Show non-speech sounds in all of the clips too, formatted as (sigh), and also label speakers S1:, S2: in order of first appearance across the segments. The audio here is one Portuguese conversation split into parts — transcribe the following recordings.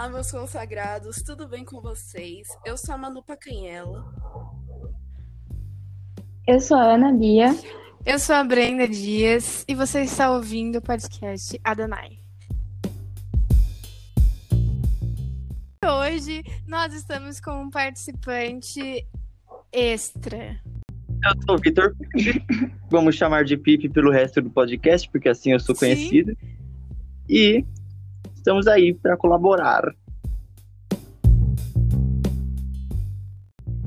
S1: Olá, meus consagrados, tudo bem com vocês? Eu sou a Manu Pacanhela.
S2: Eu sou a Ana Bia.
S3: Eu sou a Brenda Dias e você está ouvindo o podcast Adonai. Hoje nós estamos com um participante extra.
S4: Eu sou o Vitor Vamos chamar de Pipe pelo resto do podcast, porque assim eu sou
S3: Sim.
S4: conhecido. E estamos aí para colaborar.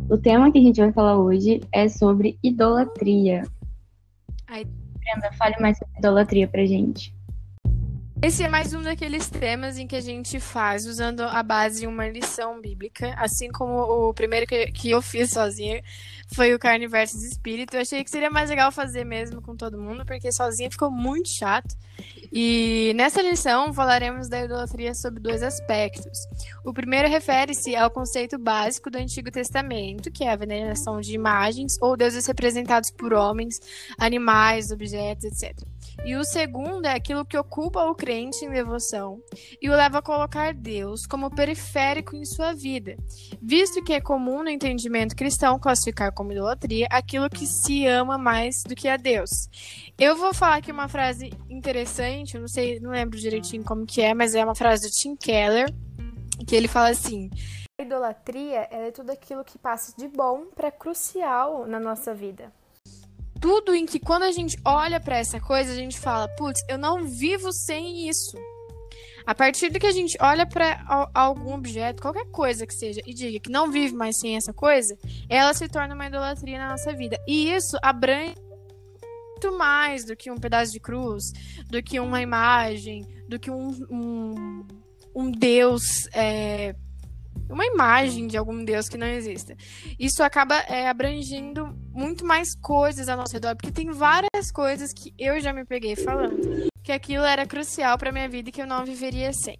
S2: O tema que a gente vai falar hoje é sobre idolatria.
S3: Ai.
S2: Brenda, fale mais sobre idolatria pra gente.
S3: Esse é mais um daqueles temas em que a gente faz usando a base de uma lição bíblica, assim como o primeiro que, que eu fiz sozinha foi o Carne versus Espírito. Eu achei que seria mais legal fazer mesmo com todo mundo, porque sozinha ficou muito chato. E nessa lição falaremos da idolatria sob dois aspectos. O primeiro refere-se ao conceito básico do Antigo Testamento, que é a veneração de imagens ou deuses representados por homens, animais, objetos, etc. E o segundo é aquilo que ocupa o crente em devoção e o leva a colocar Deus como periférico em sua vida, visto que é comum no entendimento cristão classificar como idolatria aquilo que se ama mais do que a Deus. Eu vou falar aqui uma frase interessante, não sei, não lembro direitinho como que é, mas é uma frase do Tim Keller, que ele fala assim: a idolatria é tudo aquilo que passa de bom para crucial na nossa vida tudo em que quando a gente olha para essa coisa, a gente fala, putz, eu não vivo sem isso. A partir do que a gente olha para algum objeto, qualquer coisa que seja, e diga que não vive mais sem essa coisa, ela se torna uma idolatria na nossa vida. E isso abrange muito mais do que um pedaço de cruz, do que uma imagem, do que um, um, um Deus é, uma imagem de algum Deus que não exista. Isso acaba é, abrangindo muito mais coisas ao nosso redor, porque tem várias coisas que eu já me peguei falando que aquilo era crucial para minha vida e que eu não viveria sem.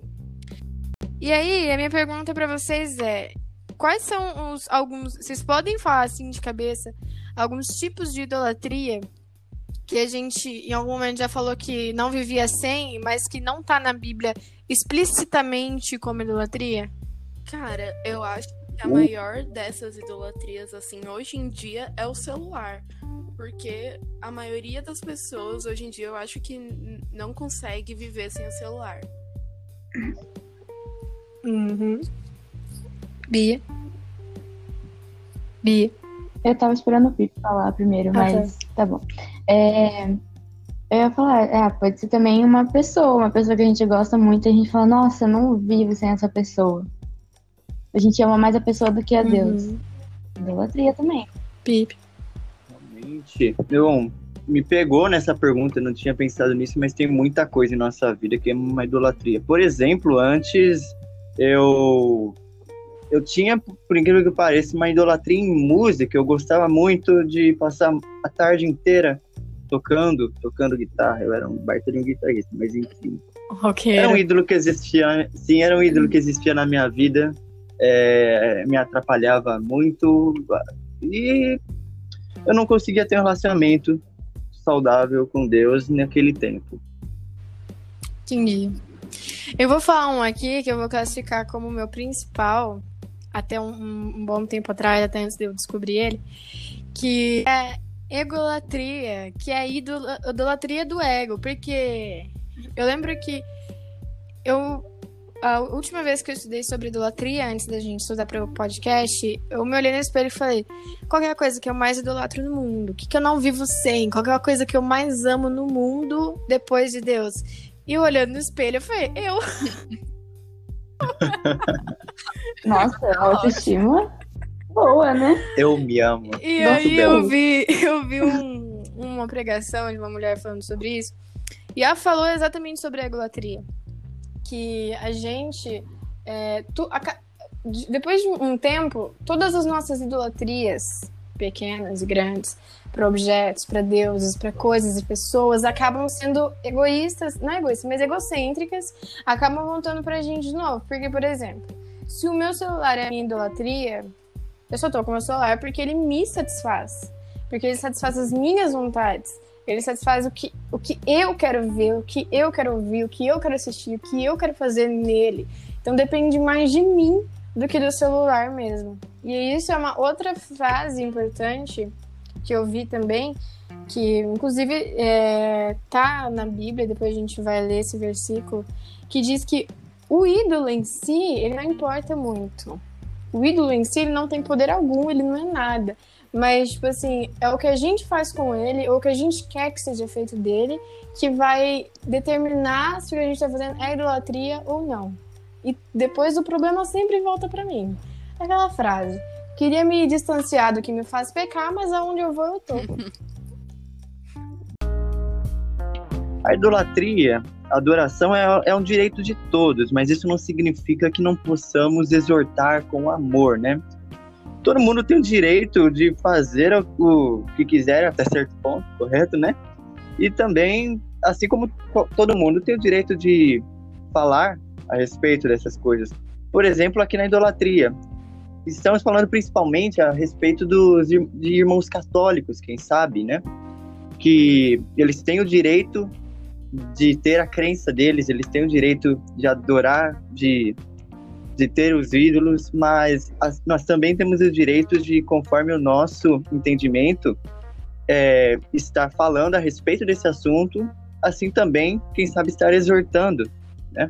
S3: E aí, a minha pergunta para vocês é: quais são os alguns, vocês podem falar assim de cabeça alguns tipos de idolatria que a gente em algum momento já falou que não vivia sem, mas que não tá na Bíblia explicitamente como idolatria?
S1: Cara, eu acho que a maior dessas idolatrias, assim, hoje em dia é o celular. Porque a maioria das pessoas, hoje em dia, eu acho que não consegue viver sem o celular.
S3: Uhum. Bia. Bia.
S2: Eu tava esperando o Pipe falar primeiro,
S3: Ah,
S2: mas tá bom. É, eu ia falar, é, pode ser também uma pessoa, uma pessoa que a gente gosta muito, e a gente fala, nossa, eu não vivo sem essa pessoa. A gente ama mais a pessoa do que a Deus.
S3: Uhum.
S2: Idolatria também.
S3: Pipe.
S4: Realmente, eu, me pegou nessa pergunta, eu não tinha pensado nisso, mas tem muita coisa em nossa vida que é uma idolatria. Por exemplo, antes eu eu tinha, por incrível que pareça, uma idolatria em música. Eu gostava muito de passar a tarde inteira tocando, tocando guitarra. Eu era um baita de um guitarrista, mas enfim.
S3: Ok.
S4: Era um ídolo que existia, sim, era um ídolo que existia na minha vida. É, me atrapalhava muito e eu não conseguia ter um relacionamento saudável com Deus naquele tempo.
S3: Entendi. Eu vou falar um aqui que eu vou classificar como meu principal, até um, um bom tempo atrás, até antes de eu descobrir ele, que é egolatria, que é a idola- idolatria do ego, porque eu lembro que eu a última vez que eu estudei sobre idolatria, antes da gente estudar para o podcast, eu me olhei no espelho e falei: qual é a coisa que eu mais idolatro no mundo? O que, que eu não vivo sem? Qual é a coisa que eu mais amo no mundo depois de Deus? E eu olhando no espelho, eu falei: eu. (laughs)
S2: Nossa, autoestima boa, né?
S4: Eu me amo.
S3: E
S2: Nossa,
S3: aí eu vi, (laughs) eu vi um- uma pregação de uma mulher falando sobre isso. E ela falou exatamente sobre a egolatria. Que a gente. é, tu- a depois de um tempo, todas as nossas idolatrias, pequenas e grandes, para objetos, para deuses, para coisas e pessoas, acabam sendo egoístas, não egoístas, mas egocêntricas, acabam voltando pra gente de novo. Porque, por exemplo, se o meu celular é a minha idolatria, eu só tô com o meu celular porque ele me satisfaz. Porque ele satisfaz as minhas vontades. Ele satisfaz o que, o que eu quero ver, o que eu quero ouvir, o que eu quero assistir, o que eu quero fazer nele. Então depende mais de mim do que do celular mesmo. E isso é uma outra frase importante que eu vi também, que inclusive é, tá na Bíblia, depois a gente vai ler esse versículo, que diz que o ídolo em si, ele não importa muito. O ídolo em si, ele não tem poder algum, ele não é nada. Mas, tipo assim, é o que a gente faz com ele, ou o que a gente quer que seja feito dele, que vai determinar se o que a gente tá fazendo é idolatria ou não. E depois o problema sempre volta para mim. Aquela frase: queria me distanciar do que me faz pecar, mas aonde eu vou eu tô.
S4: A idolatria, a adoração é, é um direito de todos, mas isso não significa que não possamos exortar com amor, né? Todo mundo tem o direito de fazer o que quiser até certo ponto, correto, né? E também, assim como todo mundo tem o direito de falar a respeito dessas coisas. Por exemplo, aqui na idolatria, estamos falando principalmente a respeito dos de irmãos católicos, quem sabe, né? Que eles têm o direito de ter a crença deles, eles têm o direito de adorar, de, de ter os ídolos, mas as, nós também temos o direito de, conforme o nosso entendimento, é, estar falando a respeito desse assunto, assim também, quem sabe, estar exortando, né?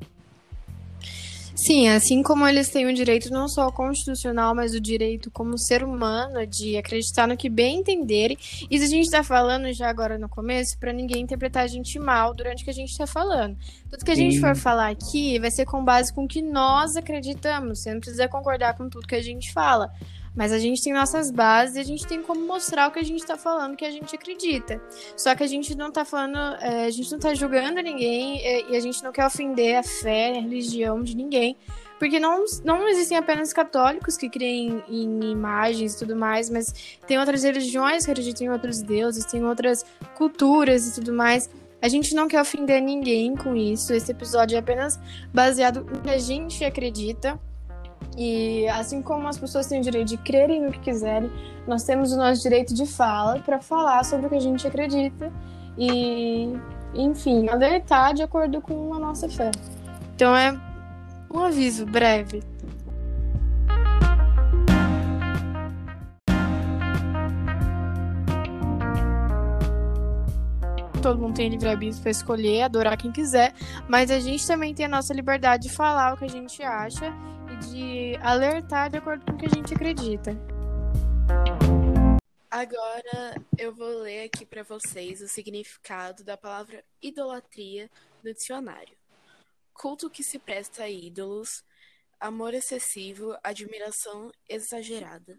S3: Sim, assim como eles têm o direito não só constitucional, mas o direito como ser humano de acreditar no que bem entenderem. Isso a gente está falando já agora no começo para ninguém interpretar a gente mal durante o que a gente está falando. Tudo que a Sim. gente for falar aqui vai ser com base com o que nós acreditamos. Você não precisa concordar com tudo que a gente fala. Mas a gente tem nossas bases e a gente tem como mostrar o que a gente tá falando, que a gente acredita. Só que a gente não tá falando, é, a gente não tá julgando ninguém é, e a gente não quer ofender a fé, a religião de ninguém. Porque não, não existem apenas católicos que creem em imagens e tudo mais, mas tem outras religiões que acreditam em outros deuses, tem outras culturas e tudo mais. A gente não quer ofender ninguém com isso. Esse episódio é apenas baseado no que a gente acredita. E assim como as pessoas têm o direito de crerem no que quiserem, nós temos o nosso direito de fala para falar sobre o que a gente acredita e, enfim, alertar de acordo com a nossa fé. Então é um aviso breve. todo mundo tem livre-arbítrio para escolher, adorar quem quiser, mas a gente também tem a nossa liberdade de falar o que a gente acha de alertar de acordo com o que a gente acredita.
S1: Agora eu vou ler aqui para vocês o significado da palavra idolatria no dicionário. Culto que se presta a ídolos, amor excessivo, admiração exagerada.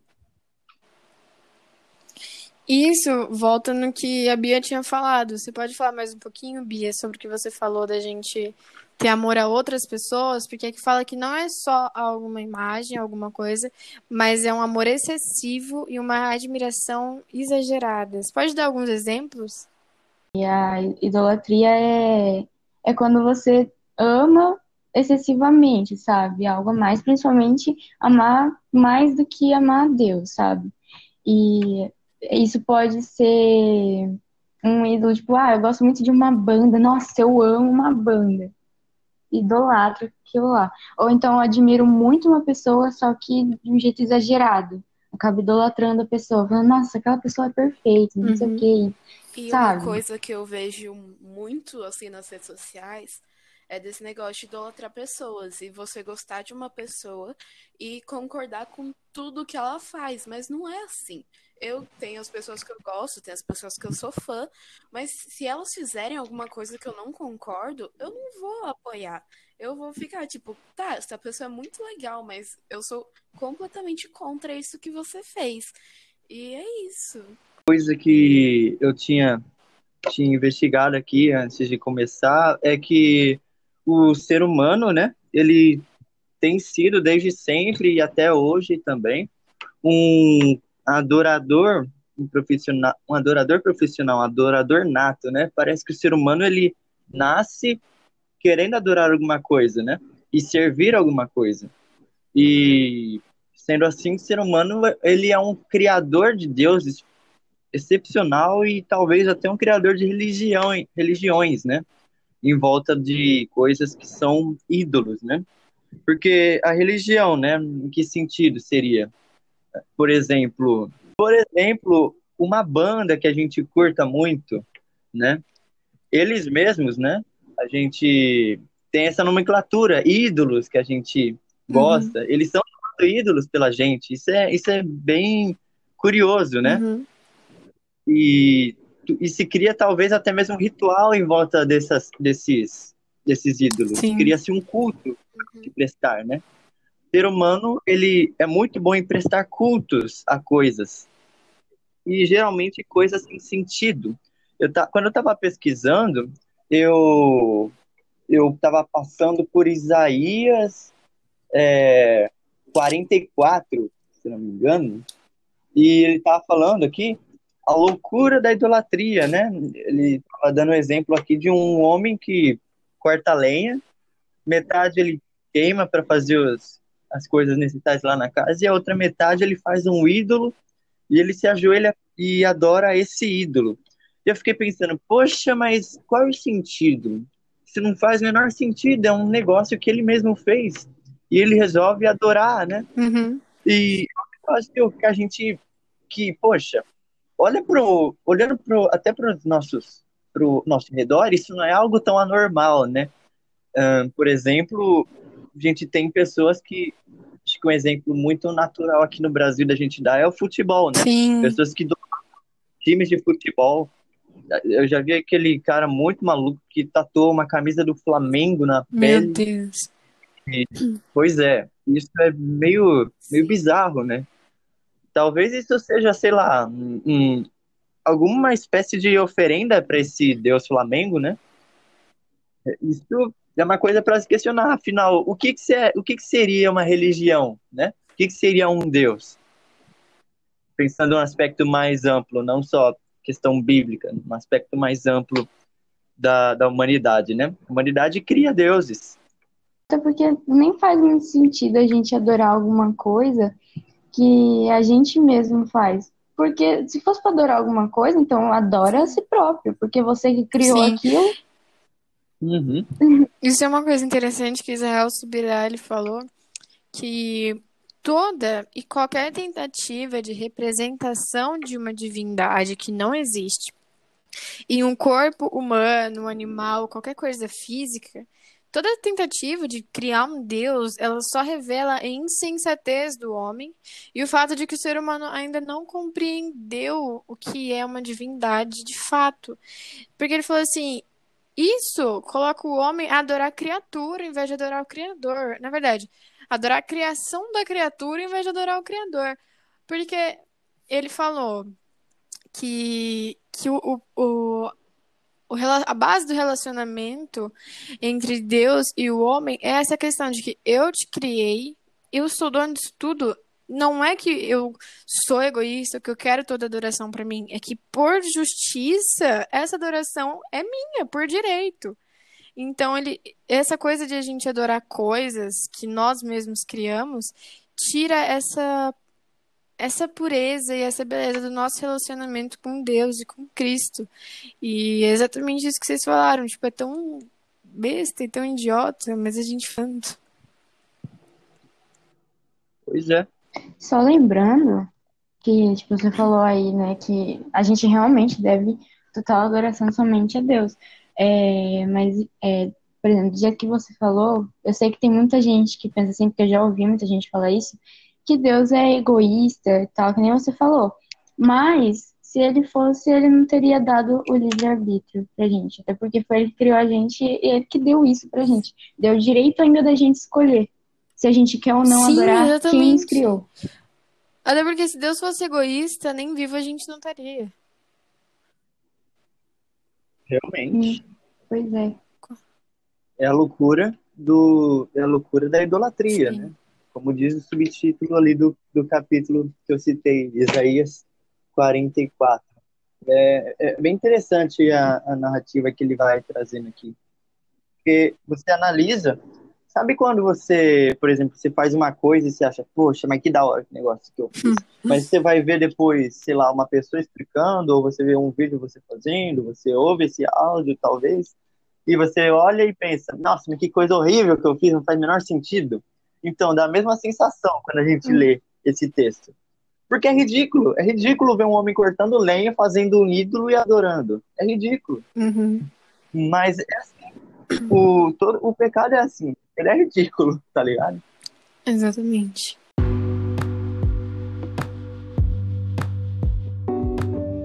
S3: Isso volta no que a Bia tinha falado. Você pode falar mais um pouquinho, Bia, sobre o que você falou da gente ter amor a outras pessoas, porque aqui fala que não é só alguma imagem, alguma coisa, mas é um amor excessivo e uma admiração exagerada. Você pode dar alguns exemplos?
S2: E a idolatria é, é quando você ama excessivamente, sabe? Algo a mais, principalmente amar mais do que amar a Deus, sabe? E isso pode ser um ídolo, tipo, ah, eu gosto muito de uma banda, nossa, eu amo uma banda idolatro aquilo lá. Ou então eu admiro muito uma pessoa, só que de um jeito exagerado. Acabo idolatrando a pessoa, falando, nossa, aquela pessoa é perfeita, não uhum. sei o uhum. quê.
S1: E
S2: sabe?
S1: uma coisa que eu vejo muito assim nas redes sociais é desse negócio de idolatrar pessoas e você gostar de uma pessoa e concordar com tudo que ela faz, mas não é assim eu tenho as pessoas que eu gosto, tenho as pessoas que eu sou fã, mas se elas fizerem alguma coisa que eu não concordo, eu não vou apoiar. Eu vou ficar tipo, tá, essa pessoa é muito legal, mas eu sou completamente contra isso que você fez. E é isso.
S4: Coisa que eu tinha, tinha investigado aqui antes de começar é que o ser humano, né, ele tem sido desde sempre e até hoje também um adorador um profissional, um adorador profissional, um adorador nato, né? Parece que o ser humano ele nasce querendo adorar alguma coisa, né? E servir alguma coisa. E sendo assim, o ser humano ele é um criador de deuses excepcional e talvez até um criador de religião, religiões, né? Em volta de coisas que são ídolos, né? Porque a religião, né? Em que sentido seria? Por exemplo, por exemplo, uma banda que a gente curta muito, né? Eles mesmos, né? A gente tem essa nomenclatura, ídolos que a gente gosta, uhum. eles são ídolos pela gente. Isso é, isso é bem curioso, né? Uhum. E, e se cria talvez até mesmo um ritual em volta dessas, desses, desses ídolos. Cria-se um culto uhum. de prestar, né? Ser humano, ele é muito bom em prestar cultos a coisas. E geralmente coisas sem sentido. Eu tá, quando eu estava pesquisando, eu eu estava passando por Isaías é, 44, se não me engano, e ele estava falando aqui a loucura da idolatria, né? Ele estava dando um exemplo aqui de um homem que corta lenha, metade ele queima para fazer os, as coisas necessárias lá na casa, e a outra metade ele faz um ídolo e ele se ajoelha e adora esse ídolo. E eu fiquei pensando, poxa, mas qual é o sentido? Isso não faz o menor sentido, é um negócio que ele mesmo fez e ele resolve adorar, né?
S3: Uhum.
S4: E eu acho que a gente, que, poxa, olha pro, olhando pro, até para os nossos, pro nosso redor, isso não é algo tão anormal, né? Por exemplo, a gente tem pessoas que, que um exemplo muito natural aqui no Brasil da gente dar é o futebol, né?
S3: Sim.
S4: Pessoas que times de futebol. Eu já vi aquele cara muito maluco que tatuou uma camisa do Flamengo na pele.
S3: Meu Deus.
S4: E, pois é, isso é meio, meio bizarro, né? Talvez isso seja, sei lá, um, alguma espécie de oferenda para esse Deus Flamengo, né? Isso é uma coisa para se questionar. Afinal, o que, que, se, o que, que seria uma religião, né? O que, que seria um Deus? Pensando um aspecto mais amplo, não só questão bíblica, um aspecto mais amplo da, da humanidade, né? A humanidade cria deuses.
S2: Até porque nem faz muito sentido a gente adorar alguma coisa que a gente mesmo faz. Porque se fosse para adorar alguma coisa, então adora a si próprio, porque você que criou Sim. aquilo.
S4: Uhum.
S3: Isso é uma coisa interessante que Israel Subirá falou, que toda e qualquer tentativa de representação de uma divindade que não existe em um corpo humano, um animal, qualquer coisa física, Toda tentativa de criar um Deus, ela só revela a insensatez do homem e o fato de que o ser humano ainda não compreendeu o que é uma divindade de fato. Porque ele falou assim: isso coloca o homem a adorar a criatura em vez de adorar o Criador. Na verdade, adorar a criação da criatura em vez de adorar o Criador. Porque ele falou que, que o, o, a base do relacionamento entre Deus e o homem é essa questão de que eu te criei, eu sou dono de tudo. Não é que eu sou egoísta, que eu quero toda adoração para mim. É que por justiça, essa adoração é minha, por direito. Então, ele, essa coisa de a gente adorar coisas que nós mesmos criamos, tira essa essa pureza e essa beleza do nosso relacionamento com Deus e com Cristo. E é exatamente isso que vocês falaram, tipo, é tão besta e tão idiota, mas a gente fanta.
S4: Pois é.
S2: Só lembrando que, tipo, você falou aí, né, que a gente realmente deve total adoração somente a Deus. É, mas, é, por exemplo, do jeito que você falou, eu sei que tem muita gente que pensa assim, porque eu já ouvi muita gente falar isso, que Deus é egoísta e tal, que nem você falou. Mas, se ele fosse, ele não teria dado o livre-arbítrio pra gente. Até porque foi ele que criou a gente e ele que deu isso pra gente. Deu o direito ainda da gente escolher se a gente quer ou não Sim, adorar exatamente. quem nos criou.
S3: Até porque se Deus fosse egoísta, nem vivo a gente não estaria.
S4: Realmente.
S2: Hum, pois é.
S4: É a loucura do é a loucura da idolatria, Sim. né? como diz o subtítulo ali do, do capítulo que eu citei, Isaías 44. É, é bem interessante a, a narrativa que ele vai trazendo aqui. Porque você analisa, sabe quando você, por exemplo, você faz uma coisa e você acha, poxa, mas que da hora que negócio que eu fiz. Hum. mas você vai ver depois, sei lá, uma pessoa explicando, ou você vê um vídeo você fazendo, você ouve esse áudio, talvez, e você olha e pensa, nossa, mas que coisa horrível que eu fiz, não faz o menor sentido. Então, dá a mesma sensação quando a gente lê esse texto. Porque é ridículo. É ridículo ver um homem cortando lenha, fazendo um ídolo e adorando. É ridículo.
S3: Uhum.
S4: Mas é assim. O, todo, o pecado é assim. Ele é ridículo, tá ligado?
S3: Exatamente.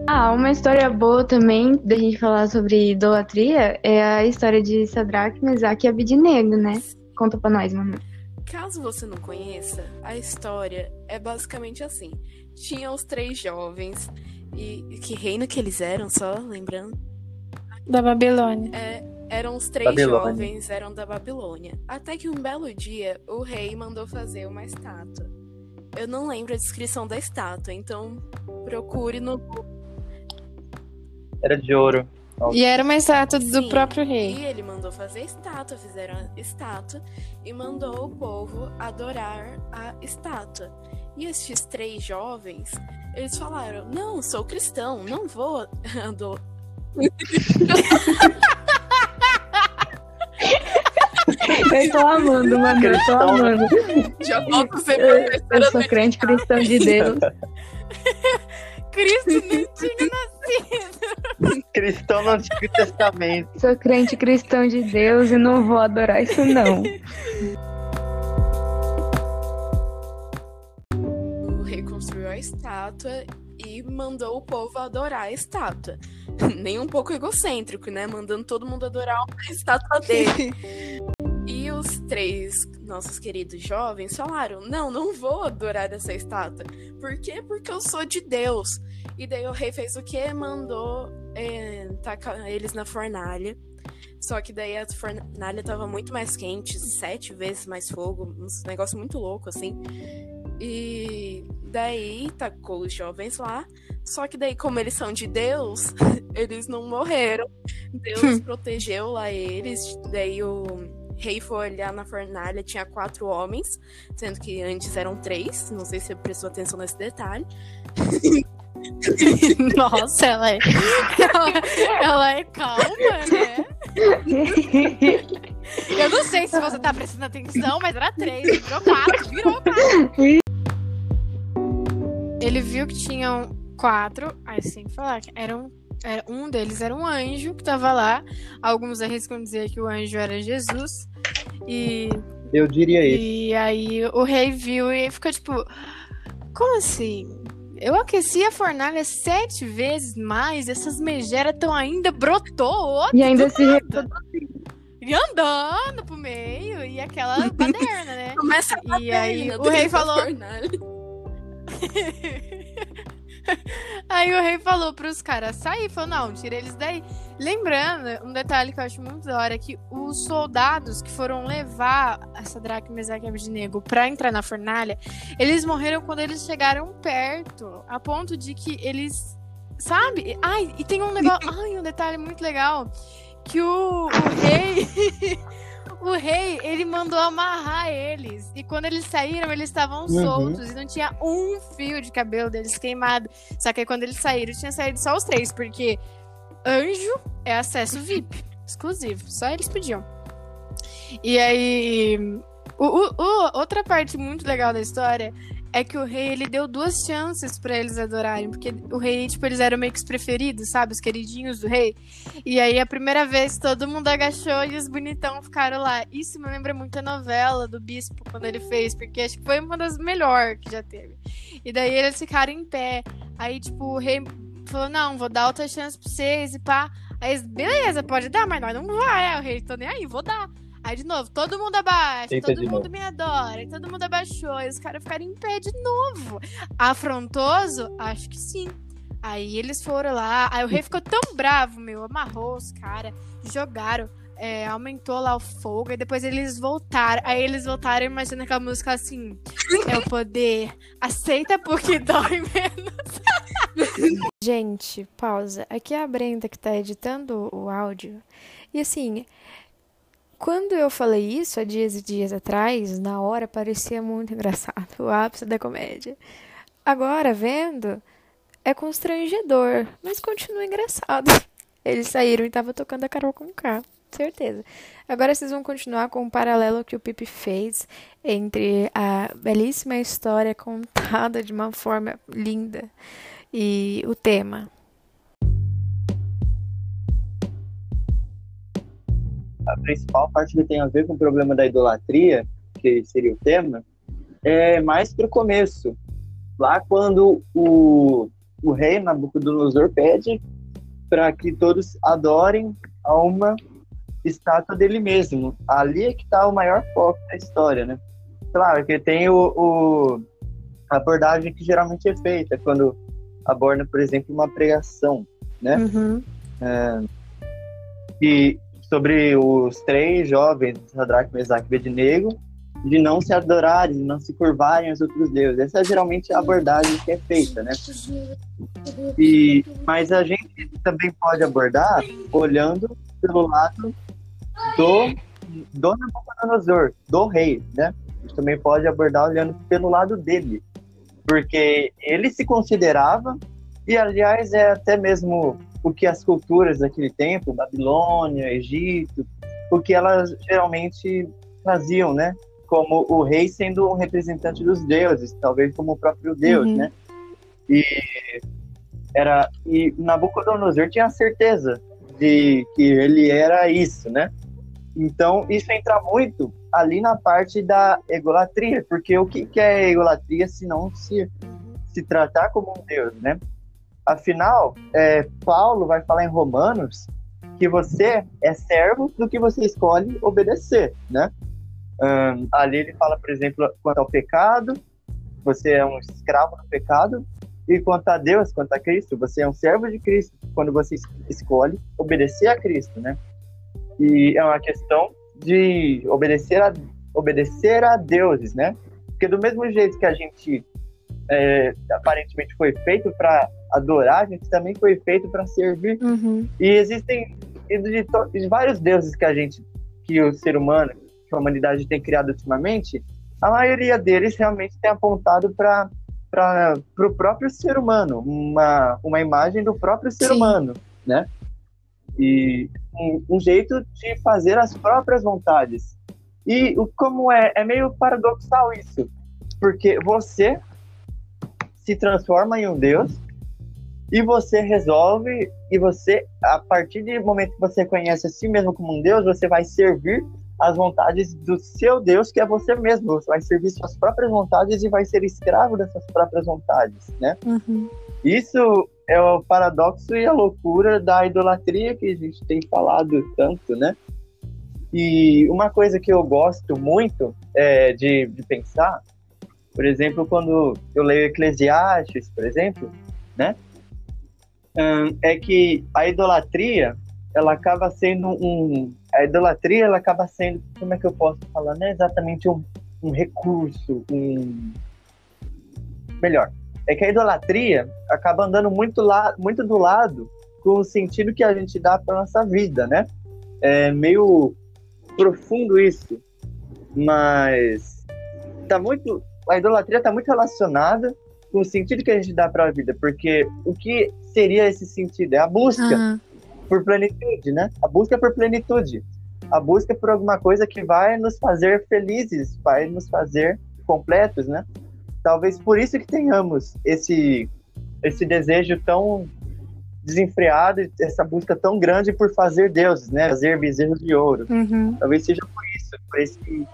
S2: Ah, uma história boa também da gente falar sobre idolatria é a história de Sadraque, Mesaque e Abidnego, né? Conta pra nós, mano.
S1: Caso você não conheça, a história é basicamente assim. Tinha os três jovens, e que reino que eles eram, só lembrando?
S3: Da Babilônia.
S1: É, eram os três
S4: Babilônia.
S1: jovens, eram da Babilônia. Até que um belo dia, o rei mandou fazer uma estátua. Eu não lembro a descrição da estátua, então procure no
S4: Era de ouro.
S3: E era uma estátua do
S1: Sim,
S3: próprio rei.
S1: E ele mandou fazer estátua, fizeram a estátua e mandou o povo adorar a estátua. E estes três jovens, eles falaram: Não, sou cristão, não vou (laughs) adorar. (laughs)
S2: Eu tô amando, mano. Eu tô amando.
S1: Já volto a ser
S2: Eu, eu sou crente cristão de Deus. (laughs)
S3: Cristo nem tinha nascido.
S4: Cristão no Antigo Testamento.
S2: Sou crente cristão de Deus e não vou adorar isso, não.
S1: O rei construiu a estátua e mandou o povo adorar a estátua. (laughs) Nem um pouco egocêntrico, né? Mandando todo mundo adorar a estátua dele. (laughs) Os três nossos queridos jovens falaram: Não, não vou adorar essa estátua. Por quê? Porque eu sou de Deus. E daí o rei fez o quê? Mandou é, tacar eles na fornalha. Só que daí a fornalha tava muito mais quente, sete vezes mais fogo, um negócio muito louco, assim. E daí tacou os jovens lá. Só que daí, como eles são de Deus, (laughs) eles não morreram. Deus protegeu lá eles. Daí o rei foi olhar na fornalha, tinha quatro homens, sendo que antes eram três. Não sei se você prestou atenção nesse detalhe. (laughs)
S3: Nossa, ela é. Ela, (laughs) ela é calma, né? Eu não sei se você tá prestando atenção, mas era três, virou quatro, virou quatro. Ele viu que tinham quatro, aí sem falar que eram. Era- um deles era um anjo que tava lá. Alguns arriscam dizer que o anjo era Jesus. E
S4: Eu diria isso.
S3: e aí o rei viu e ficou tipo, como assim? Eu aqueci a fornalha sete vezes mais, essas megeras estão ainda brotou
S2: E ainda se
S3: e andando pro meio e aquela (laughs) baderna, né?
S1: Começa a
S3: E aí o rei falou-. (laughs) (laughs) Aí o rei falou pros caras sair, falou, não, tira eles daí. Lembrando, um detalhe que eu acho muito da hora é que os soldados que foram levar a Sadraque, Mesaque Abednego pra entrar na fornalha, eles morreram quando eles chegaram perto, a ponto de que eles, sabe? Ai, e tem um negócio, (laughs) ai, um detalhe muito legal, que o, o rei... (laughs) O rei, ele mandou amarrar eles. E quando eles saíram, eles estavam
S4: Uhum.
S3: soltos. E não tinha um fio de cabelo deles queimado. Só que aí quando eles saíram, tinha saído só os três. Porque anjo é acesso VIP. Exclusivo. Só eles podiam. E aí... o- o- o- outra parte muito legal da história é que o rei, ele deu duas chances pra eles adorarem. Porque o rei, tipo, eles eram meio que os preferidos, sabe? Os queridinhos do rei. E aí, a primeira vez, todo mundo agachou e os bonitão ficaram lá. Isso me lembra muito a novela do Bispo, quando ele fez, porque acho que foi uma das melhores que já teve. E daí eles ficaram em pé. Aí, tipo, o rei falou: Não, vou dar outra chance pra vocês e pá. Aí, beleza, pode dar, mas nós não vai. Aí o rei, tô nem aí, vou dar. Aí, de novo, todo mundo abaixa,
S4: Tenta
S3: todo mundo
S4: novo.
S3: me adora, e todo mundo abaixou, e os caras ficaram em pé de novo. Afrontoso? Acho que sim. Aí eles foram lá, aí o rei ficou tão bravo, meu, amarrou os caras, jogaram, é, aumentou lá o fogo, e depois eles voltaram. Aí eles voltaram, imagina aquela música assim: é o poder, aceita porque dói menos. (laughs) Gente, pausa. Aqui é a Brenda que tá editando o áudio. E assim, quando eu falei isso há dias e dias atrás, na hora parecia muito (laughs) engraçado, o ápice da comédia. Agora, vendo, é constrangedor, mas continua engraçado. (laughs) Eles saíram e tava tocando a Carol com K. Certeza. Agora vocês vão continuar com o paralelo que o Pipe fez entre a belíssima história (laughs) contada de uma forma linda e o tema.
S4: A principal parte que tem a ver com o problema da idolatria, que seria o tema, é mais para o começo. Lá quando o, o rei Nabucodonosor pede para que todos adorem a uma estátua dele mesmo. Ali é que está o maior foco da história, né? Claro que tem o, o, a abordagem que geralmente é feita quando aborda, por exemplo, uma pregação, né?
S3: Uhum.
S4: É, e sobre os três jovens, Sadraque, Mesaque e Abednego, de não se adorarem, não se curvarem aos outros deuses. Essa é geralmente a abordagem que é feita, né? E, mas a gente também pode abordar olhando pelo lado do, do Nabucodonosor, do rei, né? A gente também pode abordar olhando pelo lado dele, porque ele se considerava, e aliás é até mesmo o que as culturas daquele tempo, Babilônia, Egito, o que elas geralmente faziam, né? Como o rei sendo um representante dos deuses, talvez como o próprio Deus,
S3: Uhum.
S4: né? E era e Nabucodonosor tinha certeza de que ele era isso, né? Então isso entra muito ali na parte da egolatria, porque o que, que é egolatria se não se se tratar como um deus, né? Afinal, é, Paulo vai falar em Romanos que você é servo do que você escolhe obedecer, né? Ahn, ali ele fala, por exemplo, quanto ao pecado, você é um escravo do pecado, e quanto a Deus, quanto a Cristo, você é um servo de Cristo, quando você es- escolhe obedecer a Cristo, né? E é uma questão de obedecer a, obedecer a deuses, né? Porque do mesmo jeito que a gente é, aparentemente foi feito para adorar, a gente também foi feito para servir.
S3: Uhum.
S4: E existem de, de vários deuses que a gente, que o ser humano, que a humanidade tem criado ultimamente, a maioria deles realmente tem apontado para para o próprio ser humano, uma, uma imagem do próprio ser
S3: Sim.
S4: humano, né? E um, um jeito de fazer as próprias vontades. E o, como é, é meio paradoxal isso, porque você se transforma em um Deus e você resolve e você a partir do momento que você conhece a si mesmo como um Deus, você vai servir as vontades do seu Deus, que é você mesmo. Você vai servir suas próprias vontades e vai ser escravo dessas próprias vontades, né?
S3: Uhum.
S4: Isso é o paradoxo e a loucura da idolatria que a gente tem falado tanto, né? E uma coisa que eu gosto muito é, de, de pensar, por exemplo, quando eu leio Eclesiastes, por exemplo, né? É que a idolatria, ela acaba sendo um... A idolatria, ela acaba sendo, como é que eu posso falar? Não é exatamente um, um recurso, um... Melhor, é que a idolatria acaba andando muito, lá, muito do lado com o sentido que a gente dá para nossa vida, né? É meio profundo isso, mas tá muito a idolatria está muito relacionada com o sentido que a gente dá para a vida, porque o que seria esse sentido? É a busca
S3: Aham.
S4: por plenitude, né? A busca por plenitude. A busca por alguma coisa que vai nos fazer felizes, vai nos fazer completos, né? Talvez por isso que tenhamos esse esse desejo tão desenfreado, essa busca tão grande por fazer deuses, né? Fazer bezerros de ouro.
S3: Uhum.
S4: Talvez seja por isso, por esse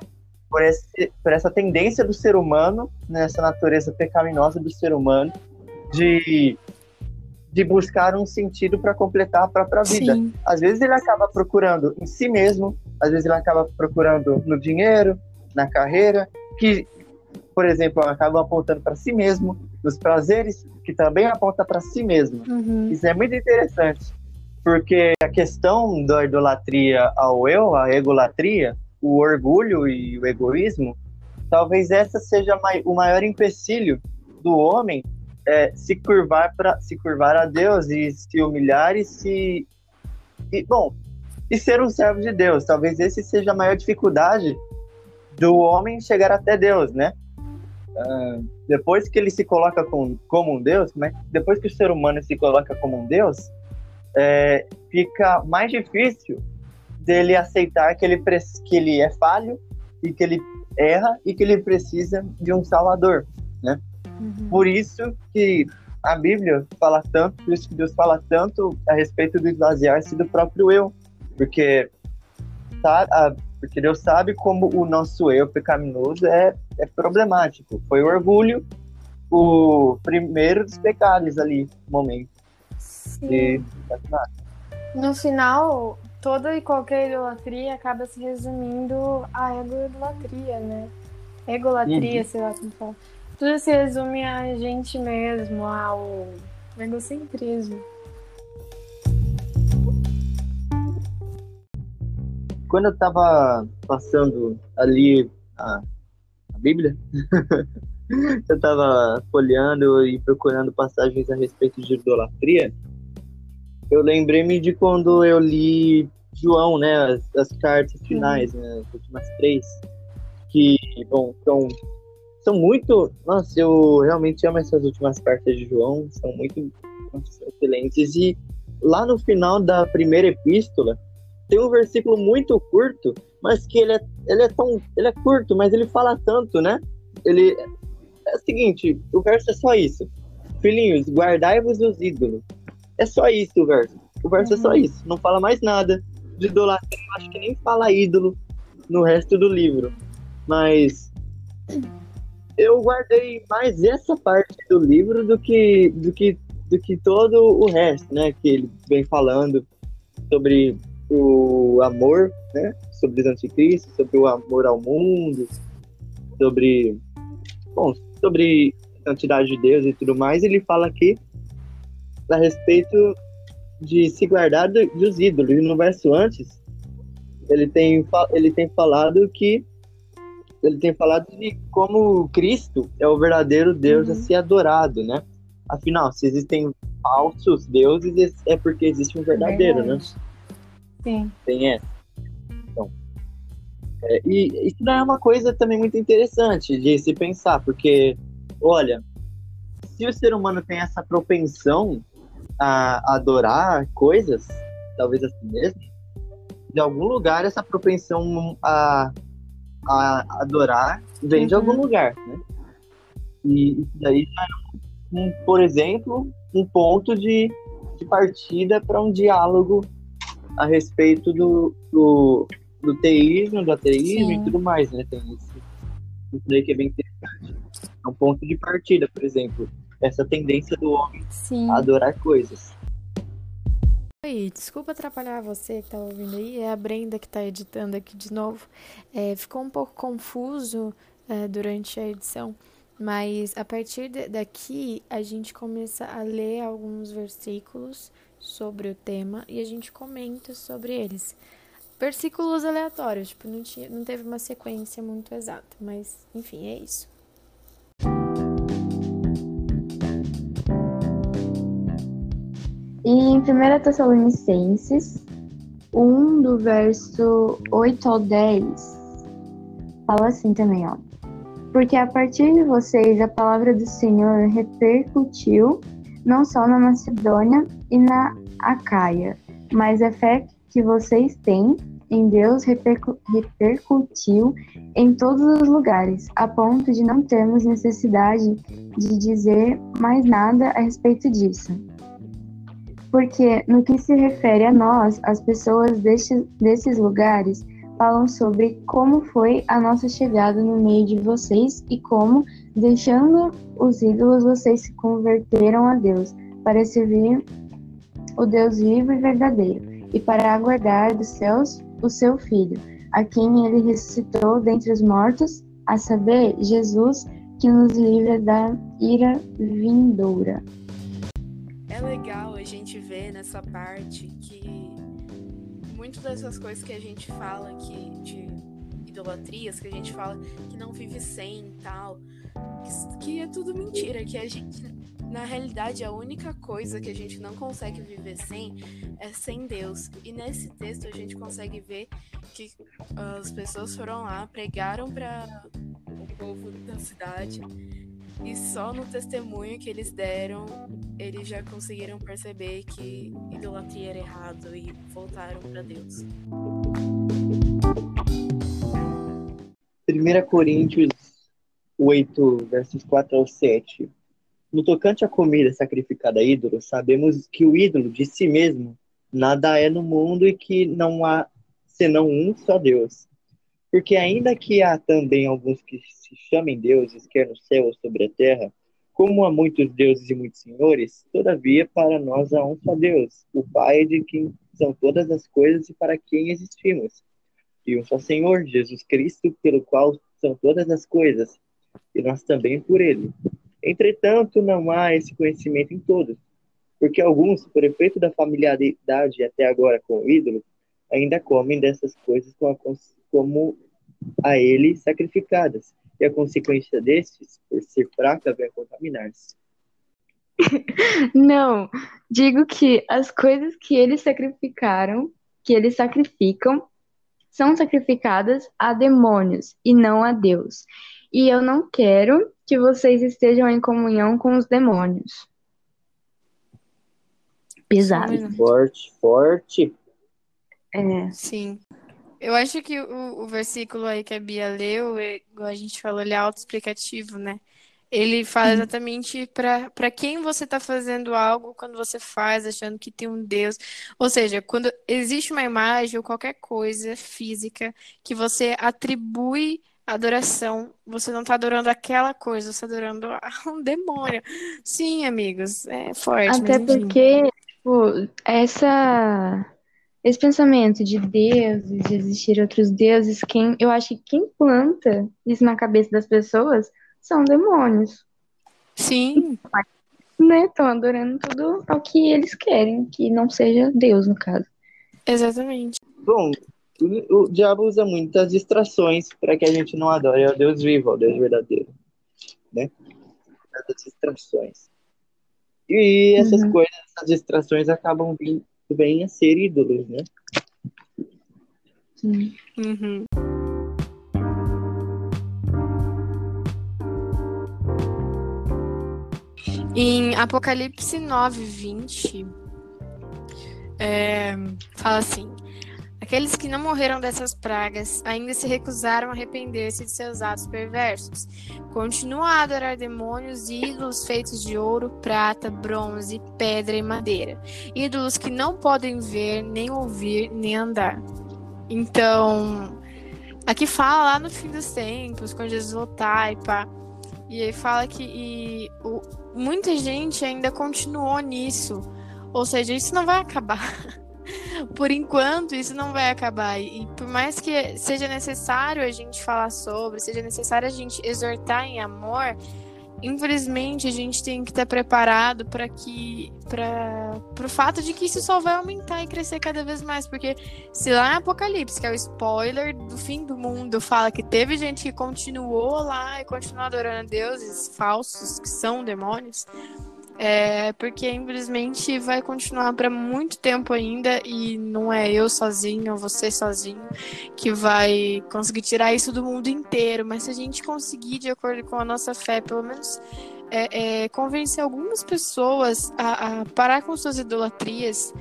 S4: por, esse, por essa tendência do ser humano, nessa natureza pecaminosa do ser humano, de, de buscar um sentido para completar a própria vida.
S3: Sim.
S4: Às vezes ele acaba procurando em si mesmo, às vezes ele acaba procurando no dinheiro, na carreira, que, por exemplo, acaba apontando para si mesmo, nos prazeres, que também aponta para si mesmo.
S3: Uhum.
S4: Isso é muito interessante, porque a questão da idolatria ao eu, a egolatria, o orgulho e o egoísmo, talvez essa seja o maior empecilho do homem é, se curvar para se curvar a Deus e se humilhar e se e, bom e ser um servo de Deus. Talvez esse seja a maior dificuldade do homem chegar até Deus, né? Ah, depois que ele se coloca com, como um Deus, é que- depois que o ser humano se coloca como um Deus, é, fica mais difícil dele aceitar que ele, que ele é falho e que ele erra e que ele precisa de um salvador, né? Uhum. Por isso que a Bíblia fala tanto, por isso que Deus fala tanto a respeito do esvaziar-se do próprio eu, porque tá, a, porque Deus sabe como o nosso eu pecaminoso é, é problemático. Foi o orgulho o primeiro dos pecados ali, no momento.
S3: Sim. De... No final, toda e qualquer idolatria acaba se resumindo à ego-idolatria, né? Egolatria, uhum. sei lá como fala. Tudo se resume a gente mesmo, ao egocentrismo.
S4: Quando eu tava passando ali a, a Bíblia, (laughs) eu tava folheando e procurando passagens a respeito de idolatria. Eu lembrei-me de quando eu li João, né, as, as cartas finais, uhum. né, as últimas três, que, bom, são, são muito, nossa, eu realmente amo essas últimas cartas de João, são muito excelentes, e lá no final da primeira epístola, tem um versículo muito curto, mas que ele é, ele é tão, ele é curto, mas ele fala tanto, né, ele, é o seguinte, o verso é só isso, filhinhos, guardai-vos os ídolos, é só isso o verso, o verso uhum. é só uhum. isso, não fala mais nada, de idolatria, acho que nem fala ídolo no resto do livro. Mas eu guardei mais essa parte do livro do que, do que, do que todo o resto, né? Que ele vem falando sobre o amor, né? Sobre os anticristos, sobre o amor ao mundo, sobre, bom, sobre a santidade de Deus e tudo mais. Ele fala aqui a respeito de se guardar dos ídolos. E no verso antes, ele tem, ele tem falado que ele tem falado de como Cristo é o verdadeiro Deus uhum. a ser adorado, né? Afinal, se existem falsos deuses, é porque existe um verdadeiro, né?
S3: Sim.
S4: Tem essa. Então, é, e isso é uma coisa também muito interessante de se pensar, porque, olha, se o ser humano tem essa propensão a adorar coisas, talvez assim mesmo, de algum lugar essa propensão a, a adorar vem uhum. de algum lugar, né? E isso daí já é, um, por exemplo, um ponto de, de partida para um diálogo a respeito do, do, do teísmo, do ateísmo Sim. e tudo mais, né? Tem isso, isso daí que é bem interessante. É um ponto de partida, por exemplo essa tendência do homem Sim. a adorar coisas.
S3: Oi, desculpa atrapalhar você que tá ouvindo aí, é a Brenda que tá editando aqui de novo. É, ficou um pouco confuso é, durante a edição, mas a partir de, daqui a gente começa a ler alguns versículos sobre o tema e a gente comenta sobre eles. Versículos aleatórios, tipo, não, tinha, não teve uma sequência muito exata, mas enfim, é isso.
S2: Em 1 Tessalonicenses 1, do verso 8 ao 10, fala assim também, ó. Porque a partir de vocês a palavra do Senhor repercutiu não só na Macedônia e na Acaia, mas a fé que vocês têm em Deus repercu repercutiu em todos os lugares, a ponto de não termos necessidade de dizer mais nada a respeito disso porque no que se refere a nós, as pessoas desses lugares falam sobre como foi a nossa chegada no meio de vocês e como, deixando os ídolos, vocês se converteram a Deus para servir o Deus vivo e verdadeiro e para aguardar dos céus o seu Filho, a quem ele ressuscitou dentre os mortos, a saber, Jesus, que nos livra da ira vindoura
S1: legal a gente ver nessa parte que muitas dessas coisas que a gente fala aqui de idolatrias, que a gente fala que não vive sem tal, que é tudo mentira, que a gente, na realidade, a única coisa que a gente não consegue viver sem é sem Deus. E nesse texto a gente consegue ver que as pessoas foram lá, pregaram para o povo da cidade E só no testemunho que eles deram, eles já conseguiram perceber que idolatria era errado e voltaram para Deus.
S4: 1 Coríntios 8, versos 4 ao 7. No tocante à comida sacrificada a ídolo, sabemos que o ídolo de si mesmo nada é no mundo e que não há senão um só Deus. Porque ainda que há também alguns que se chamem deuses, quer no céu ou sobre a terra, como há muitos deuses e muitos senhores, todavia para nós há um só Deus, o Pai de quem são todas as coisas e para quem existimos e um só Senhor, Jesus Cristo, pelo qual são todas as coisas, e nós também por ele. Entretanto, não há esse conhecimento em todos, porque alguns, por efeito da familiaridade até agora com o ídolo, ainda comem dessas coisas como a ele sacrificadas, e a consequência destes, por ser fraca, vem a contaminar-se.
S2: Não, digo que as coisas que eles sacrificaram, que eles sacrificam, são sacrificadas a demônios e não a Deus. E eu não quero que vocês estejam em comunhão com os demônios. Pesado.
S4: Forte, forte.
S3: É. Sim. Eu acho que o, o versículo aí que a Bia leu, é, igual a gente falou, ele é autoexplicativo, né? Ele fala exatamente para quem você está fazendo algo quando você faz, achando que tem um Deus. Ou seja, quando existe uma imagem ou qualquer coisa física que você atribui adoração, você não está adorando aquela coisa, você está adorando (laughs) um demônio. Sim, amigos, é forte.
S2: Até porque, tipo, essa esse pensamento de deuses, de existir outros deuses, quem eu acho que quem planta isso na cabeça das pessoas são demônios.
S3: Sim.
S2: Né? Estão adorando tudo ao que eles querem, que não seja Deus, no caso.
S3: Exatamente.
S4: Bom, o, o diabo usa muitas distrações para que a gente não adore ao Deus vivo, ao Deus verdadeiro. Né? As distrações. E essas uhum. coisas, essas distrações acabam vindo bem a ser ídolos, né?
S3: Sim. Uhum. Em Apocalipse 9, 20, é, fala assim: Aqueles que não morreram dessas pragas ainda se recusaram a arrepender-se de seus atos perversos. Continuam a adorar demônios e ídolos feitos de ouro, prata, bronze, pedra e madeira. Ídolos que não podem ver, nem ouvir, nem andar. Então, aqui fala lá no fim dos tempos, quando Jesus voltar e pá. E aí fala que e, o, muita gente ainda continuou nisso. Ou seja, isso não vai acabar. (laughs) por enquanto, isso não vai acabar. E por mais que seja necessário a gente falar sobre, seja necessário a gente exortar em amor, infelizmente a gente tem que estar preparado para que para o fato de que isso só vai aumentar e crescer cada vez mais, porque se lá em Apocalipse, que é o spoiler do fim do mundo, fala que teve gente que continuou lá e continuou adorando deuses falsos, que são demônios, é porque infelizmente vai continuar para muito tempo ainda e não é eu sozinho ou você sozinho que vai conseguir tirar isso do mundo inteiro. Mas se a gente conseguir, de acordo com a nossa fé, pelo menos é, é, convencer algumas pessoas a, a, parar com suas idolatrias,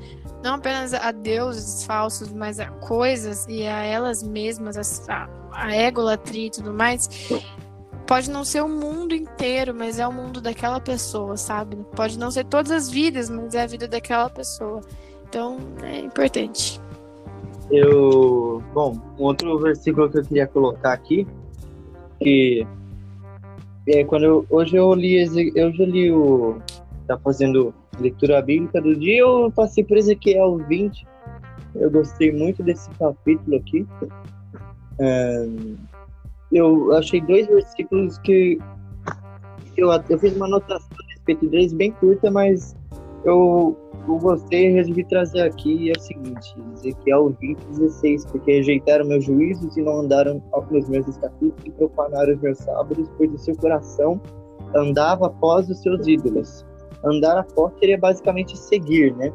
S3: não apenas a deuses falsos, mas a coisas e a elas mesmas, a, a egolatria e tudo mais, pode não ser o mundo inteiro, mas é o mundo daquela pessoa, sabe? Pode não ser todas as vidas, mas é a vida daquela pessoa. Então, é importante.
S4: Eu, bom, um outro versículo que eu queria colocar aqui, que é quando eu, hoje eu li, eu já li o tá fazendo leitura bíblica do dia, eu passei por Ezequiel 20. Eu gostei muito desse capítulo aqui. Um, eu achei dois versículos que eu, eu fiz uma anotação a respeito deles bem curta, mas eu, eu gostei e resolvi trazer aqui. É o seguinte: Ezequiel 20, 16. Porque rejeitaram meus juízos e não andaram nos meus estatutos e profanaram os meus sábados, pois o seu coração andava após os seus ídolos. Andar após seria basicamente seguir, né?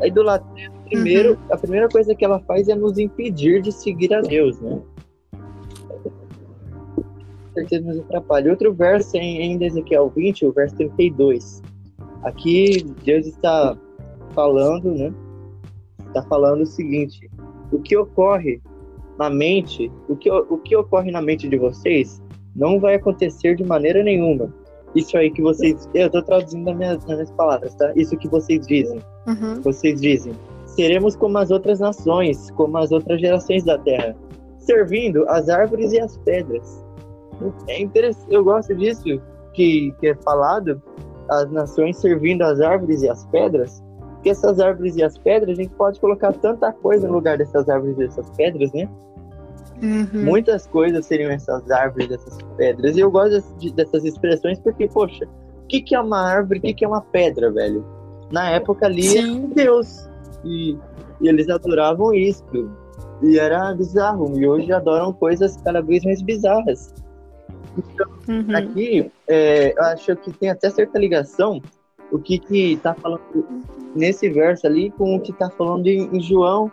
S4: A idolatria, primeiro, uhum. a primeira coisa que ela faz é nos impedir de seguir a Deus, né? Certeza nos atrapalha. Outro verso em, em Ezequiel 20, o verso 32. Aqui Deus está falando, né? Está falando o seguinte: o que ocorre na mente, o que, o que ocorre na mente de vocês não vai acontecer de maneira nenhuma. Isso aí que vocês. Eu estou traduzindo nas minhas, nas minhas palavras, tá? Isso que vocês dizem.
S3: Uhum.
S4: Vocês dizem: seremos como as outras nações, como as outras gerações da terra, servindo as árvores e as pedras. É interessante, eu gosto disso que, que é falado, as nações servindo as árvores e as pedras, porque essas árvores e as pedras, a gente pode colocar tanta coisa no lugar dessas árvores e dessas pedras, né?
S3: Uhum.
S4: Muitas coisas seriam essas árvores, essas pedras. E eu gosto de- dessas expressões porque, poxa, o que, que é uma árvore, o que, que é uma pedra, velho? Na época ali
S3: Sim.
S4: era Deus. E, e eles adoravam isso. E era bizarro. E hoje adoram coisas cada vez mais bizarras.
S3: Uhum.
S4: Aqui, é, eu acho que tem até certa ligação o que que tá falando nesse verso ali com o que tá falando em, em João,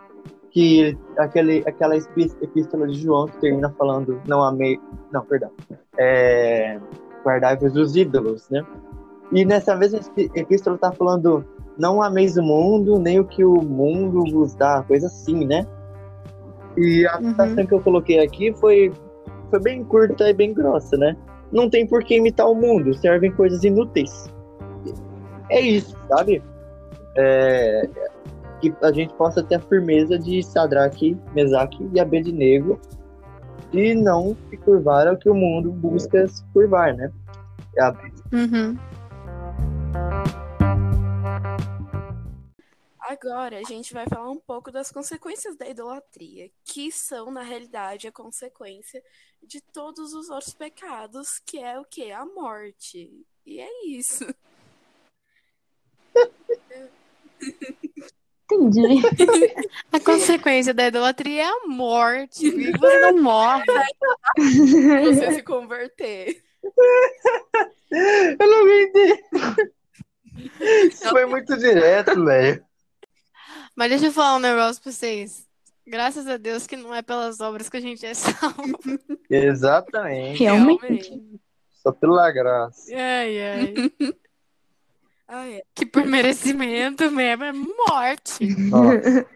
S4: que aquele, aquela epí- epístola de João que termina falando não amei, não, perdão, é, guardai-vos dos ídolos, né? E nessa mesma epí- epístola tá falando não ameis o mundo, nem o que o mundo vos dá, coisa assim, né? E a
S3: Uhum.
S4: citação que eu coloquei aqui foi, foi bem curta e bem grossa, né? Não tem por que imitar o mundo, servem coisas inúteis. É isso, sabe? É, que a gente possa ter a firmeza de Sadraque, Mesaque e Abednego de não se curvar ao que o mundo busca se curvar, né? É a-
S3: Uhum.
S1: Agora a gente vai falar um pouco das consequências da idolatria, que são, na realidade, a consequência de todos os outros pecados, que é o quê? A morte. E é isso. (laughs)
S2: Entendi. (laughs)
S3: A consequência da idolatria é a morte. E você não morre.
S1: Você se converter. (laughs)
S4: Eu não me entendi. Isso foi muito direto, velho.
S3: Mas deixa eu falar um negócio pra vocês. Graças a Deus que não é pelas obras que a gente é salvo. (laughs)
S4: Exatamente.
S2: Realmente.
S4: Só pela graça.
S3: Ai, ai. (laughs)
S1: Ah, é.
S3: Que por merecimento mesmo é morte.
S4: Nossa.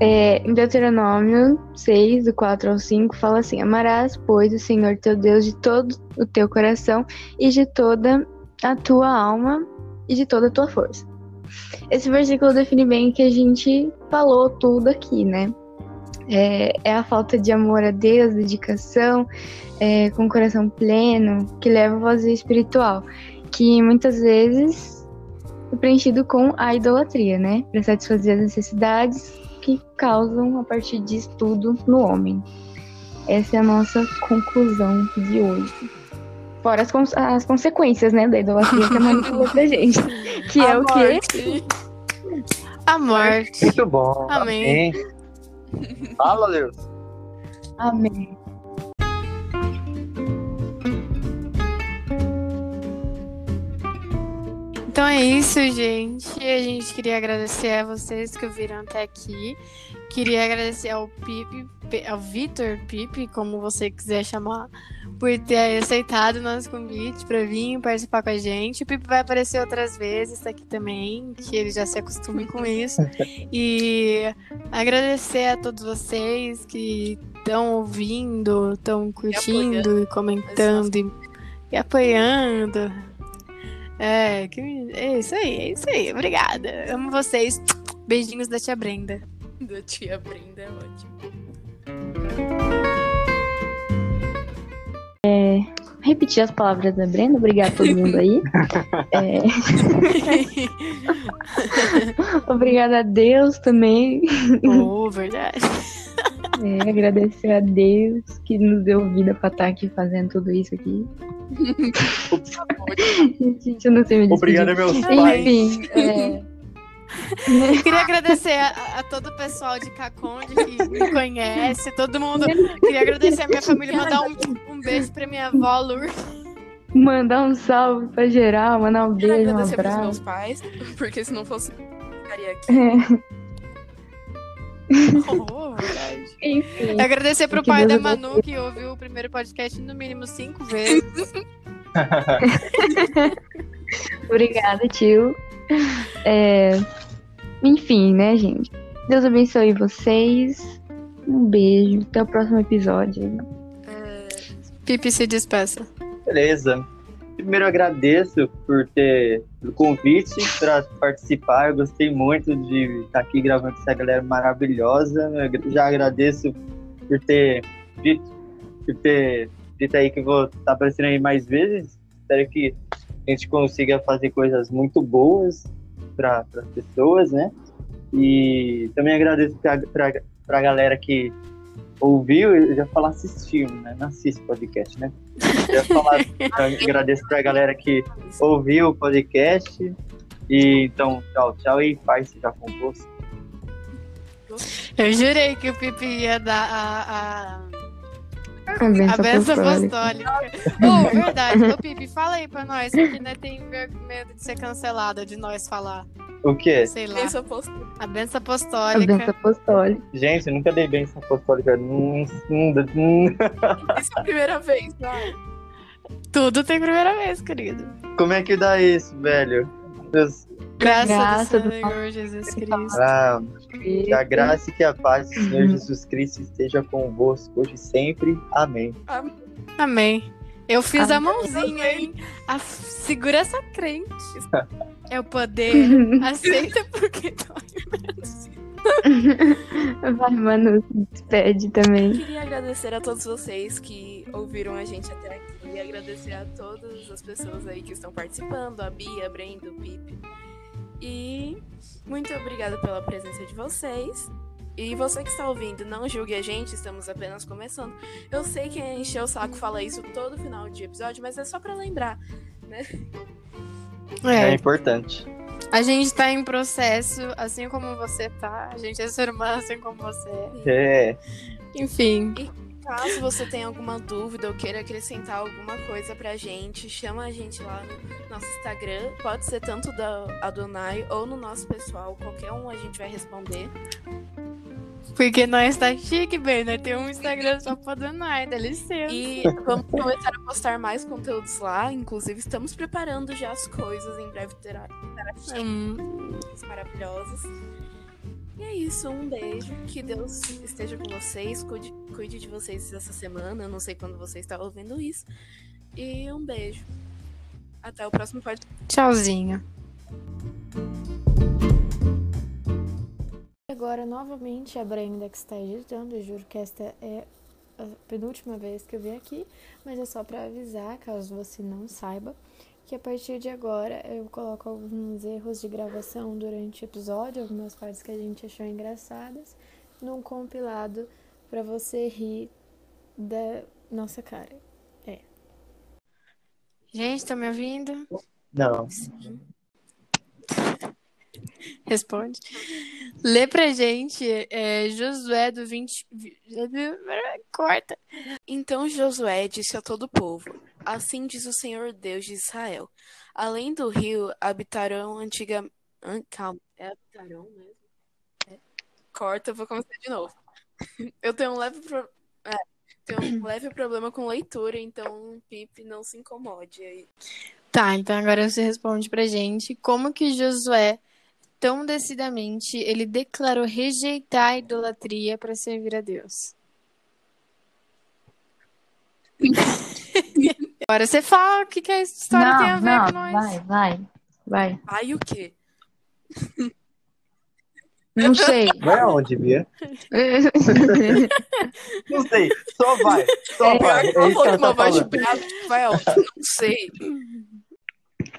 S2: É, em Deuteronômio 6, do 4 ao 5, fala assim: Amarás, pois, o Senhor teu Deus de todo o teu coração e de toda a tua alma e de toda a tua força. Esse versículo define bem que a gente falou tudo aqui, né? É, é a falta de amor a Deus, dedicação, é, com o coração pleno, que leva ao vazio espiritual, que muitas vezes é preenchido com a idolatria, né? Para satisfazer as necessidades que causam a partir disso tudo no homem. Essa é a nossa conclusão de hoje. Fora as, cons- as consequências, né, da idolatria que a Mari falou pra gente. (laughs) Que é
S1: A
S2: o quê?
S1: morte.
S3: A morte.
S4: Muito bom.
S3: Amém.
S4: Amém. Fala, Deus.
S2: Amém.
S3: Então é isso, gente. A gente queria agradecer a vocês que ouviram até aqui. Queria agradecer ao Pipe, Pe- ao Vitor Pipe, como você quiser chamar, por ter aceitado o nosso convite para vir participar com a gente. O Pipe vai aparecer outras vezes aqui também, que ele já se acostume com isso. (laughs) E agradecer a todos vocês que estão ouvindo, estão curtindo e comentando e, e apoiando. É, que, é isso aí, é isso aí. Obrigada. Amo vocês. Beijinhos da tia Brenda.
S1: Da tia Brenda é ótimo.
S2: Repetir as palavras da Brenda. Obrigada a todo mundo aí. (laughs) É, obrigada a Deus também.
S3: oh, verdade.
S2: É, agradecer a Deus que nos deu vida pra estar aqui fazendo tudo isso aqui. (laughs) Gente, eu não sei me despedir.
S4: Obrigado, meus pais.
S2: Enfim, é, (laughs)
S3: Queria agradecer a, a todo o pessoal de Caconde que me conhece, todo mundo. Queria agradecer a minha família, mandar um, um beijo pra minha avó Lourdes.
S2: mandar um salve pra geral, mandar um
S1: Quero
S2: beijo, um
S1: agradecer pros meus pais, (laughs) porque se não fosse, eu estaria aqui. (laughs)
S3: Oh, verdade.
S2: Enfim.
S3: Agradecer pro pai da
S2: Deus
S3: Manu que ouviu o primeiro podcast no mínimo cinco vezes.
S2: Obrigada, tio. É, Enfim, né, gente? Deus abençoe vocês. Um beijo. Até o próximo episódio.
S3: Pipi se despeça.
S4: Beleza. Primeiro agradeço por ter o convite para participar. Eu gostei muito de estar aqui gravando com essa galera maravilhosa. Eu já agradeço por ter dito, por ter dito aí que vou estar aparecendo aí mais vezes. Espero que a gente consiga fazer coisas muito boas para as pessoas, né? E também agradeço para a galera que ouviu, eu já falar assistiu, né? Não assiste podcast, né? Eu ia falar, (laughs) agradeço pra galera que ouviu o podcast. E então, tchau, tchau e paz seja convosco.
S3: Eu jurei que o Pipi ia dar a, a,
S2: A benção
S3: a benção
S2: apostólica. (laughs)
S3: apostólica. Oh, verdade. Ô, Pipi, fala aí pra nós, porque né, tem medo de ser cancelada, de nós falar.
S4: O quê?
S3: Sei lá.
S1: Posso.
S3: A benção
S2: A
S3: apostólica.
S2: benção apostólica.
S4: Gente, eu nunca dei bênção apostólica.
S1: Isso é a primeira vez, vai.
S3: Tudo tem primeira vez, querido.
S4: Como é que dá isso, velho? Deus,
S3: Graças
S2: Graça
S3: do
S2: do
S3: Senhor Jesus Cristo.
S4: ah, que a graça e que a paz do Senhor Jesus Cristo esteja convosco hoje e sempre. Amém.
S3: Amém. Eu fiz a
S2: Amém.
S3: mãozinha, hein? A- Segura essa crente. (laughs) É o poder. (laughs) Aceita porque dói menos.
S2: Vai, Manu, se despede também.
S1: Queria agradecer a todos vocês que ouviram a gente até aqui. E agradecer a todas as pessoas aí que estão participando, a Bia, a Brenda, o Pipe. E muito obrigada pela presença de vocês. E você que está ouvindo, não julgue a gente, estamos apenas começando. Eu sei que encher o saco fala isso todo final de episódio, mas é só pra lembrar, né?
S4: É
S3: É,
S4: importante.
S3: a gente tá em processo, assim como você tá. A gente é ser humano, assim como você é.
S4: É.
S3: Enfim.
S1: Caso você tenha alguma dúvida ou queira acrescentar alguma coisa pra gente, chama a gente lá no nosso Instagram. Pode ser tanto da Adonai ou no nosso pessoal. Qualquer um a gente vai responder.
S3: Porque nós tá chique, bem, nós temos um Instagram só pra Donai, dá licença.
S1: E vamos começar a postar mais conteúdos lá. Inclusive, estamos preparando já as coisas. Em breve terá, terá
S3: Hum,
S1: maravilhosas. E é isso, um beijo. Que Deus esteja com vocês. Cuide, cuide de vocês essa semana. Eu não sei quando você está ouvindo isso. E um beijo. Até o próximo podcast.
S3: tchauzinho.
S5: Agora, novamente, a Brenda que está editando. Eu juro que esta é a penúltima vez que eu vim aqui, mas é só para avisar, caso você não saiba, que a partir de agora eu coloco alguns erros de gravação durante o episódio, algumas partes que a gente achou engraçadas, num compilado para você rir da nossa cara.
S3: Gente, tá me ouvindo?
S4: Não.
S3: Responde. Lê pra gente é, Josué do 20. vi- Corta.
S1: Então Josué disse a todo o povo: Assim diz o Senhor Deus de Israel: Além do rio habitarão antiga. An- Calma, é habitarão mesmo? É. Corta, eu vou começar de novo. (laughs) Eu tenho um leve, pro- é, tenho um leve problema com leitura, então, Pipe, não se incomode aí.
S3: Tá, então agora você responde pra gente como que Josué, tão decididamente, ele declarou rejeitar a idolatria pra servir a Deus. (laughs) Agora você fala o que, que a história tem a
S2: Não,
S3: ver
S2: não,
S3: com nós.
S2: vai, vai, vai.
S1: Ai, o quê?
S2: Não sei. (laughs)
S4: Vai aonde, Bia? (laughs) Não sei. Só vai. Só vai. É isso que ela
S1: com uma
S4: tá
S1: voz de brava, vai aonde? Não sei.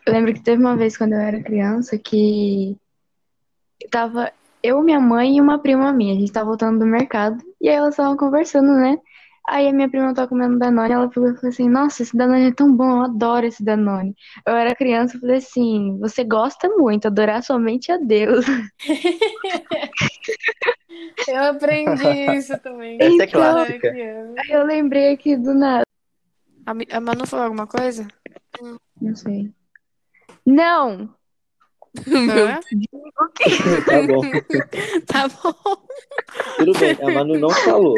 S2: Eu lembro que teve uma vez quando eu era criança que tava eu, minha mãe e uma prima minha. A gente tava voltando do mercado e aí elas estavam conversando, né? Aí a minha prima tava comendo Danone, ela e falou assim: Nossa, esse Danone é tão bom, eu adoro esse Danone. Eu era criança e falei assim: Você gosta muito, adorar somente a Deus. (laughs)
S3: Eu aprendi isso também.
S4: Essa é
S2: Então-
S4: clássica.
S2: Aí eu lembrei aqui do nada.
S3: A a Manu falou alguma coisa?
S2: Não sei. Não!
S3: Hã? (laughs)
S4: Tá bom. (laughs)
S3: Tá bom.
S4: Tudo bem, a Manu não falou.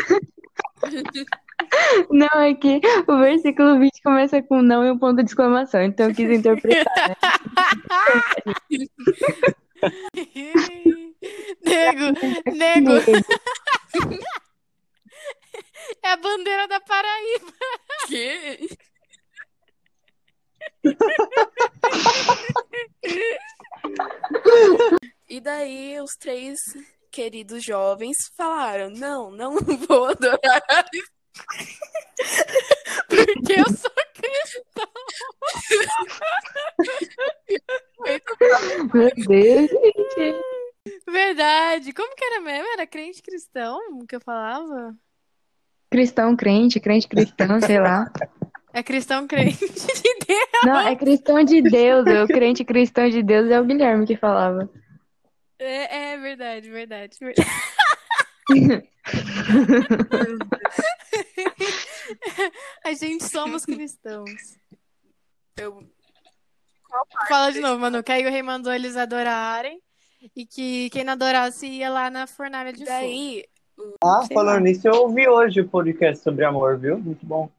S2: Não, é que o versículo 20 começa com não e um ponto de exclamação, então eu quis interpretar. né? (laughs)
S3: nego, nego, é a bandeira da Paraíba.
S1: Que? E daí os três queridos jovens falaram: Não, não (laughs) vou adorar. (laughs)
S3: Porque eu sou cristão.
S2: Meu Deus, gente.
S3: Verdade. Como que era mesmo? Era crente cristão que eu falava?
S2: Cristão crente, crente cristão, sei lá.
S3: É cristão crente de Deus.
S2: Não, é cristão de Deus, o crente cristão de Deus é o Guilherme que falava.
S3: É, é verdade, verdade, verdade. (laughs) (laughs) A gente somos cristãos.
S1: Eu...
S3: Fala de novo, Manu. Que aí o rei mandou eles adorarem e que quem não adorasse ia lá na fornalha de fogo.
S1: Daí,
S4: Ah,
S2: Sei
S4: falando nisso, eu ouvi hoje o podcast sobre amor, viu? Muito bom.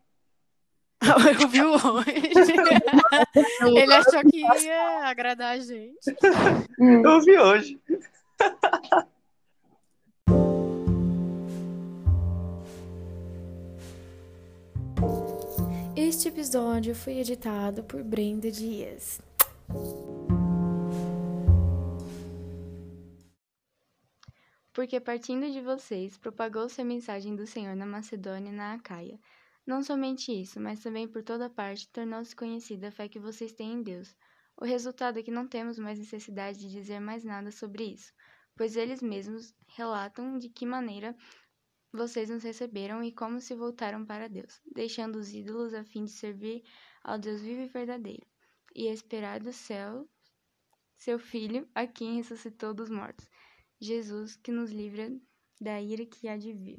S4: (laughs)
S3: Eu vi (laughs) hoje. Ele achou que ia agradar a gente. (laughs)
S4: Eu ouvi hoje.
S5: Este episódio foi editado por Brenda Dias.
S2: Porque partindo de vocês, propagou-se a mensagem do Senhor na Macedônia e na Acaia. Não somente isso, mas também por toda parte tornou-se conhecida a fé que vocês têm em Deus. O resultado é que não temos mais necessidade de dizer mais nada sobre isso, pois eles mesmos relatam de que maneira vocês nos receberam e como se voltaram para Deus, deixando os ídolos a fim de servir ao Deus vivo e verdadeiro, e esperar do céu seu Filho, a quem ressuscitou dos mortos. Jesus, que nos livra da ira que há de vir.